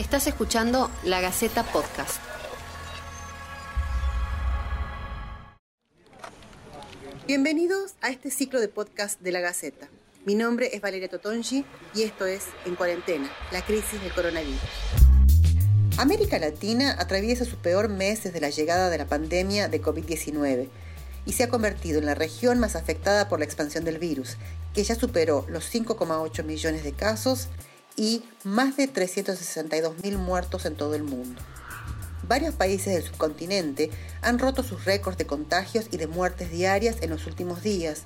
Estás escuchando La Gaceta Podcast. Bienvenidos a este ciclo de podcast de La Gaceta. Mi nombre es Valeria Totongi y esto es En Cuarentena, la crisis del coronavirus. América Latina atraviesa su peor mes desde la llegada de la pandemia de COVID-19 y se ha convertido en la región más afectada por la expansión del virus, que ya superó los 5,8 millones de casos y más de 362 mil muertos en todo el mundo. Varios países del subcontinente han roto sus récords de contagios y de muertes diarias en los últimos días,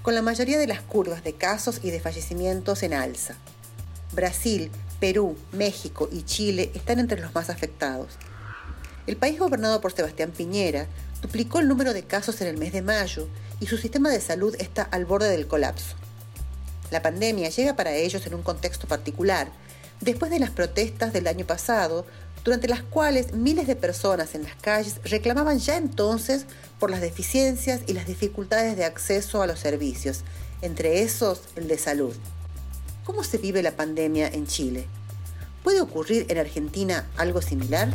con la mayoría de las curvas de casos y de fallecimientos en alza. Brasil, Perú, México y Chile están entre los más afectados. El país gobernado por Sebastián Piñera duplicó el número de casos en el mes de mayo y su sistema de salud está al borde del colapso. La pandemia llega para ellos en un contexto particular, después de las protestas del año pasado, durante las cuales miles de personas en las calles reclamaban ya entonces por las deficiencias y las dificultades de acceso a los servicios, entre esos el de salud. ¿Cómo se vive la pandemia en Chile? ¿Puede ocurrir en Argentina algo similar?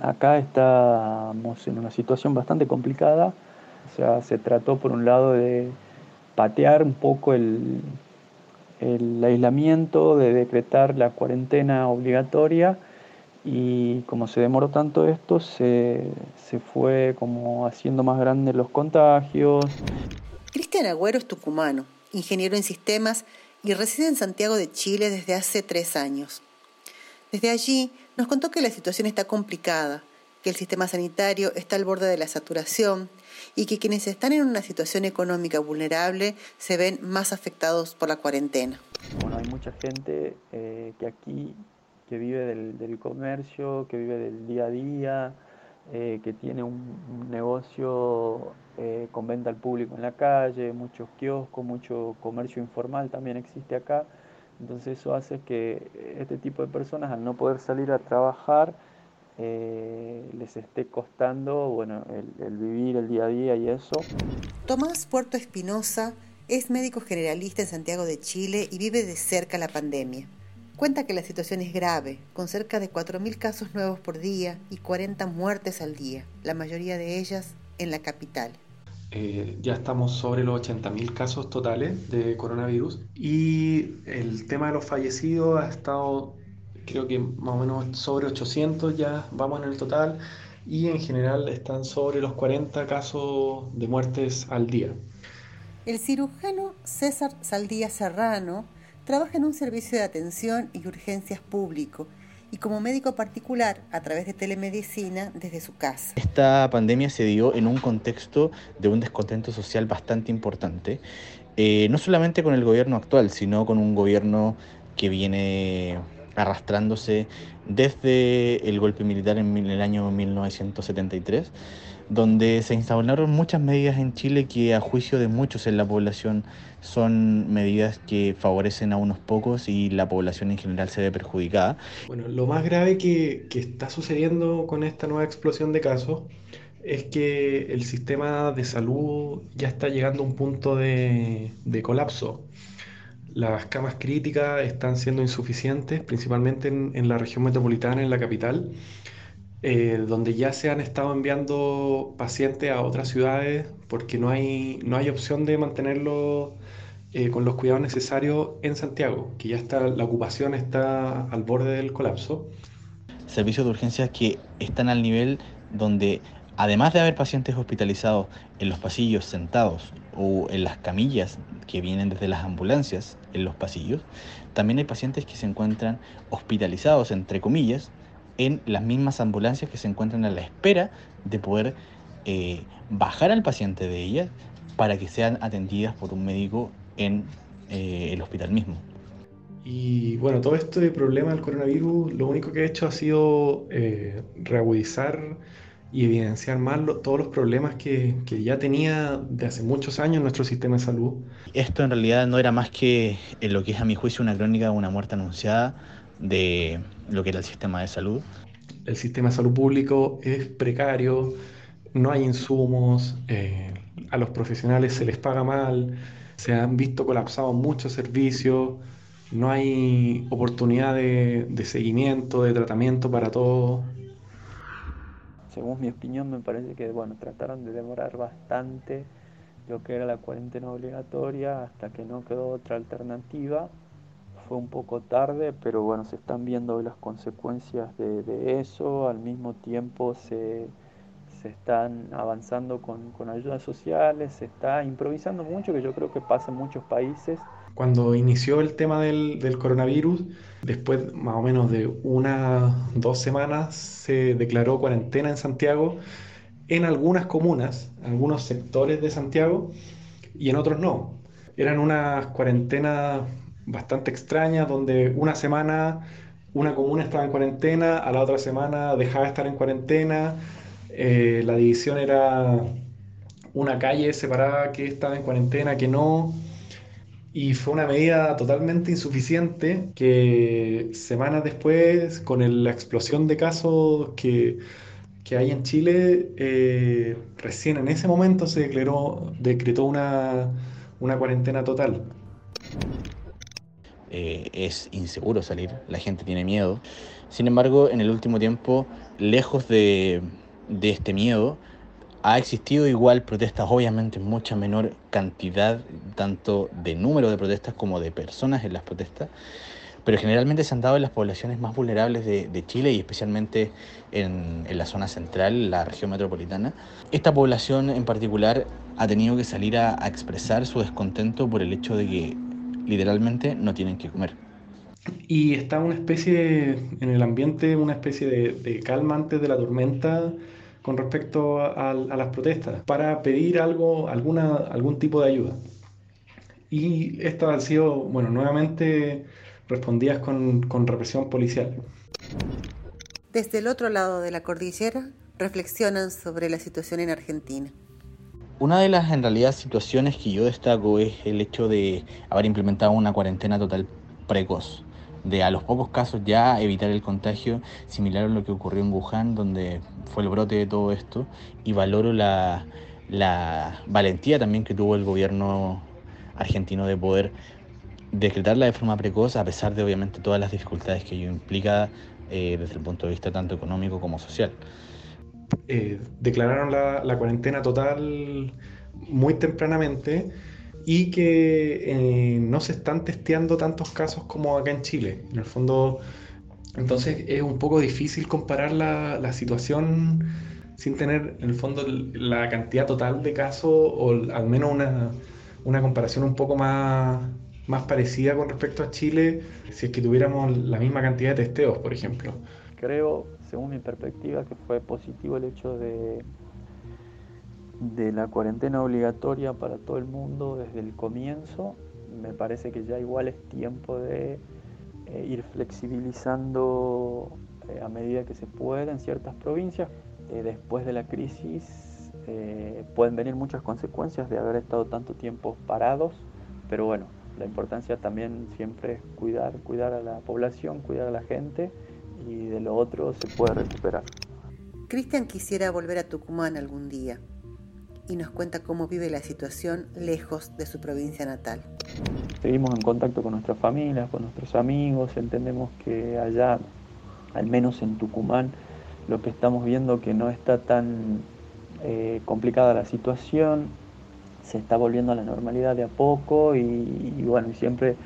Acá estamos en una situación bastante complicada. O sea, se trató por un lado de patear un poco el, el aislamiento, de decretar la cuarentena obligatoria y como se demoró tanto esto, se, se fue como haciendo más grandes los contagios. Cristian Agüero es tucumano, ingeniero en sistemas y reside en Santiago de Chile desde hace tres años. Desde allí nos contó que la situación está complicada, que el sistema sanitario está al borde de la saturación y que quienes están en una situación económica vulnerable se ven más afectados por la cuarentena. Bueno, hay mucha gente eh, que aquí que vive del, comercio, que vive del día a día, eh, que tiene un, negocio eh, con venta al público en la calle, muchos kioscos, mucho comercio informal también existe acá. Entonces eso hace que este tipo de personas al no poder salir a trabajar eh, les esté costando bueno, el, vivir el día a día y eso. Tomás Puerto Espinosa es médico generalista en Santiago de Chile y vive de cerca la pandemia. Cuenta que la situación es grave, con cerca de 4.000 casos nuevos por día y 40 muertes al día, la mayoría de ellas en la capital. Eh, ya estamos sobre los 80.000 casos totales de coronavirus y el tema de los fallecidos ha estado creo que más o menos sobre 800 ya vamos en el total y en general están sobre los 40 casos de muertes al día. El cirujano César Saldía Serrano trabaja en un servicio de atención y urgencias público y como médico particular a través de telemedicina desde su casa. Esta pandemia se dio en un contexto de un descontento social bastante importante, eh, no solamente con el gobierno actual, sino con un gobierno que viene arrastrándose desde el golpe militar en el año 1973, donde se instauraron muchas medidas en Chile que a juicio de muchos en la población son medidas que favorecen a unos pocos y la población en general se ve perjudicada. Bueno, lo más grave que, está sucediendo con esta nueva explosión de casos es que el sistema de salud ya está llegando a un punto de, de colapso. Las camas críticas están siendo insuficientes, principalmente en, la región metropolitana, en la capital, eh, donde ya se han estado enviando pacientes a otras ciudades porque no hay, no hay opción de mantenerlo eh, con los cuidados necesarios en Santiago, que ya está, la ocupación está al borde del colapso. Servicios de urgencias que están al nivel donde además de haber pacientes hospitalizados en los pasillos sentados o en las camillas que vienen desde las ambulancias en los pasillos, también hay pacientes que se encuentran hospitalizados, entre comillas, en las mismas ambulancias que se encuentran a la espera de poder eh, bajar al paciente de ellas para que sean atendidas por un médico en eh, el hospital mismo. Y bueno, todo este problema del coronavirus lo único que ha hecho ha sido eh, reagudizar y evidenciar más todos los problemas que, que, ya tenía de hace muchos años nuestro sistema de salud. Esto en realidad no era más que en lo que es a mi juicio una crónica de una muerte anunciada de lo que era el sistema de salud. El sistema de salud público es precario, no hay insumos, eh, a los profesionales se les paga mal, se han visto colapsados muchos servicios, no hay oportunidad de, de seguimiento, de tratamiento para todo. Según mi opinión, me parece que bueno, trataron de demorar bastante lo que era la cuarentena obligatoria hasta que no quedó otra alternativa. Fue un poco tarde, pero bueno, se están viendo las consecuencias de, de eso. Al mismo tiempo se, se están avanzando con, con, ayudas sociales, se está improvisando mucho, que yo creo que pasa en muchos países. Cuando inició el tema del, coronavirus, después más o menos de unas dos semanas se declaró cuarentena en Santiago en algunas comunas, algunos sectores de Santiago, y en otros no. Eran unas cuarentenas bastante extrañas, donde una semana una comuna estaba en cuarentena, a la otra semana dejaba de estar en cuarentena, eh, la división era una calle separada que estaba en cuarentena, que no. Y fue una medida totalmente insuficiente que semanas después, con la explosión de casos que, que hay en Chile, eh, recién en ese momento se declaró, decretó una, una cuarentena total. Eh, es inseguro salir, la gente tiene miedo. Sin embargo, en el último tiempo, lejos de, de este miedo, ha existido igual protestas, obviamente en mucha menor cantidad, tanto de número de protestas como de personas en las protestas, pero generalmente se han dado en las poblaciones más vulnerables de, de Chile y especialmente en, en, la zona central, la región metropolitana. Esta población en particular ha tenido que salir a, a expresar su descontento por el hecho de que literalmente no tienen que comer. Y está una especie, en el ambiente, una especie de, de calma antes de la tormenta con respecto a, a, las protestas, para pedir algo, alguna, algún tipo de ayuda. Y estas han sido, bueno, nuevamente respondidas con, con represión policial. Desde el otro lado de la cordillera, reflexionan sobre la situación en Argentina. Una de las en realidad situaciones que yo destaco es el hecho de haber implementado una cuarentena total precoz de a los pocos casos ya evitar el contagio, similar a lo que ocurrió en Wuhan, donde fue el brote de todo esto, y valoro la, la valentía también que tuvo el gobierno argentino de poder decretarla de forma precoz, a pesar de obviamente todas las dificultades que ello implica eh, desde el punto de vista tanto económico como social. Eh, declararon la, la, cuarentena total muy tempranamente y que eh, no se están testeando tantos casos como acá en Chile. En el fondo, entonces es un poco difícil comparar la, la situación sin tener en el fondo la cantidad total de casos o al menos una, una comparación un poco más, más parecida con respecto a Chile si es que tuviéramos la misma cantidad de testeos, por ejemplo. Creo, según mi perspectiva, que fue positivo el hecho de de la cuarentena obligatoria para todo el mundo desde el comienzo. Me parece que ya igual es tiempo de eh, ir flexibilizando eh, a medida que se pueda en ciertas provincias. Eh, después de la crisis pueden venir muchas consecuencias de haber estado tanto tiempo parados, pero bueno, la importancia también siempre es cuidar, cuidar a la población, cuidar a la gente y de lo otro se puede recuperar. Cristian quisiera volver a Tucumán algún día y nos cuenta cómo vive la situación lejos de su provincia natal. Seguimos en contacto con nuestras familias, con nuestros amigos, entendemos que allá, al menos en Tucumán, lo que estamos viendo que no está tan eh, complicada la situación, se está volviendo a la normalidad de a poco y, bueno, siempre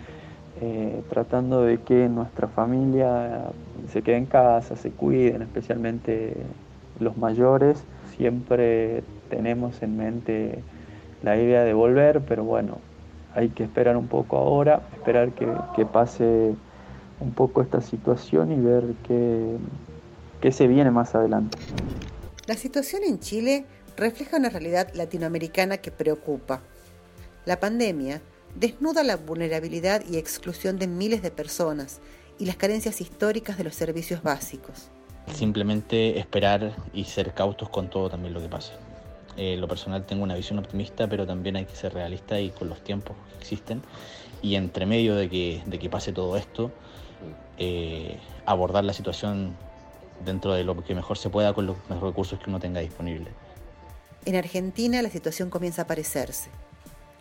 eh, tratando de que nuestra familia se quede en casa, se cuiden, especialmente los mayores, siempre tenemos en mente la idea de volver, pero bueno, hay que esperar un poco ahora, esperar que, que pase un poco esta situación y ver qué, qué se viene más adelante. La situación en Chile refleja una realidad latinoamericana que preocupa. La pandemia desnuda la vulnerabilidad y exclusión de miles de personas y las carencias históricas de los servicios básicos. Simplemente esperar y ser cautos con todo también lo que pasa. Eh, lo personal tengo una visión optimista, pero también hay que ser realista y con los tiempos que existen. Y entre medio de que, de que pase todo esto, eh, abordar la situación dentro de lo que mejor se pueda con los recursos que uno tenga disponible. En Argentina la situación comienza a parecerse.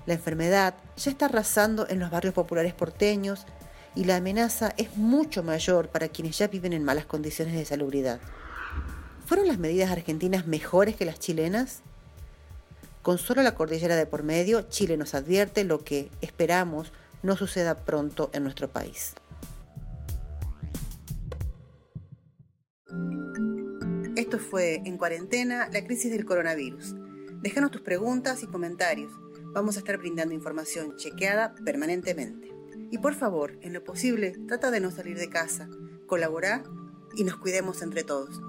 La enfermedad ya está arrasando en los barrios populares porteños y la amenaza es mucho mayor para quienes ya viven en malas condiciones de salubridad. ¿Fueron las medidas argentinas mejores que las chilenas? Con solo la cordillera de por medio, Chile nos advierte lo que esperamos no suceda pronto en nuestro país. Esto fue En Cuarentena, la crisis del coronavirus. Déjanos tus preguntas y comentarios. Vamos a estar brindando información chequeada permanentemente. Y por favor, en lo posible, trata de no salir de casa, colaborar y nos cuidemos entre todos.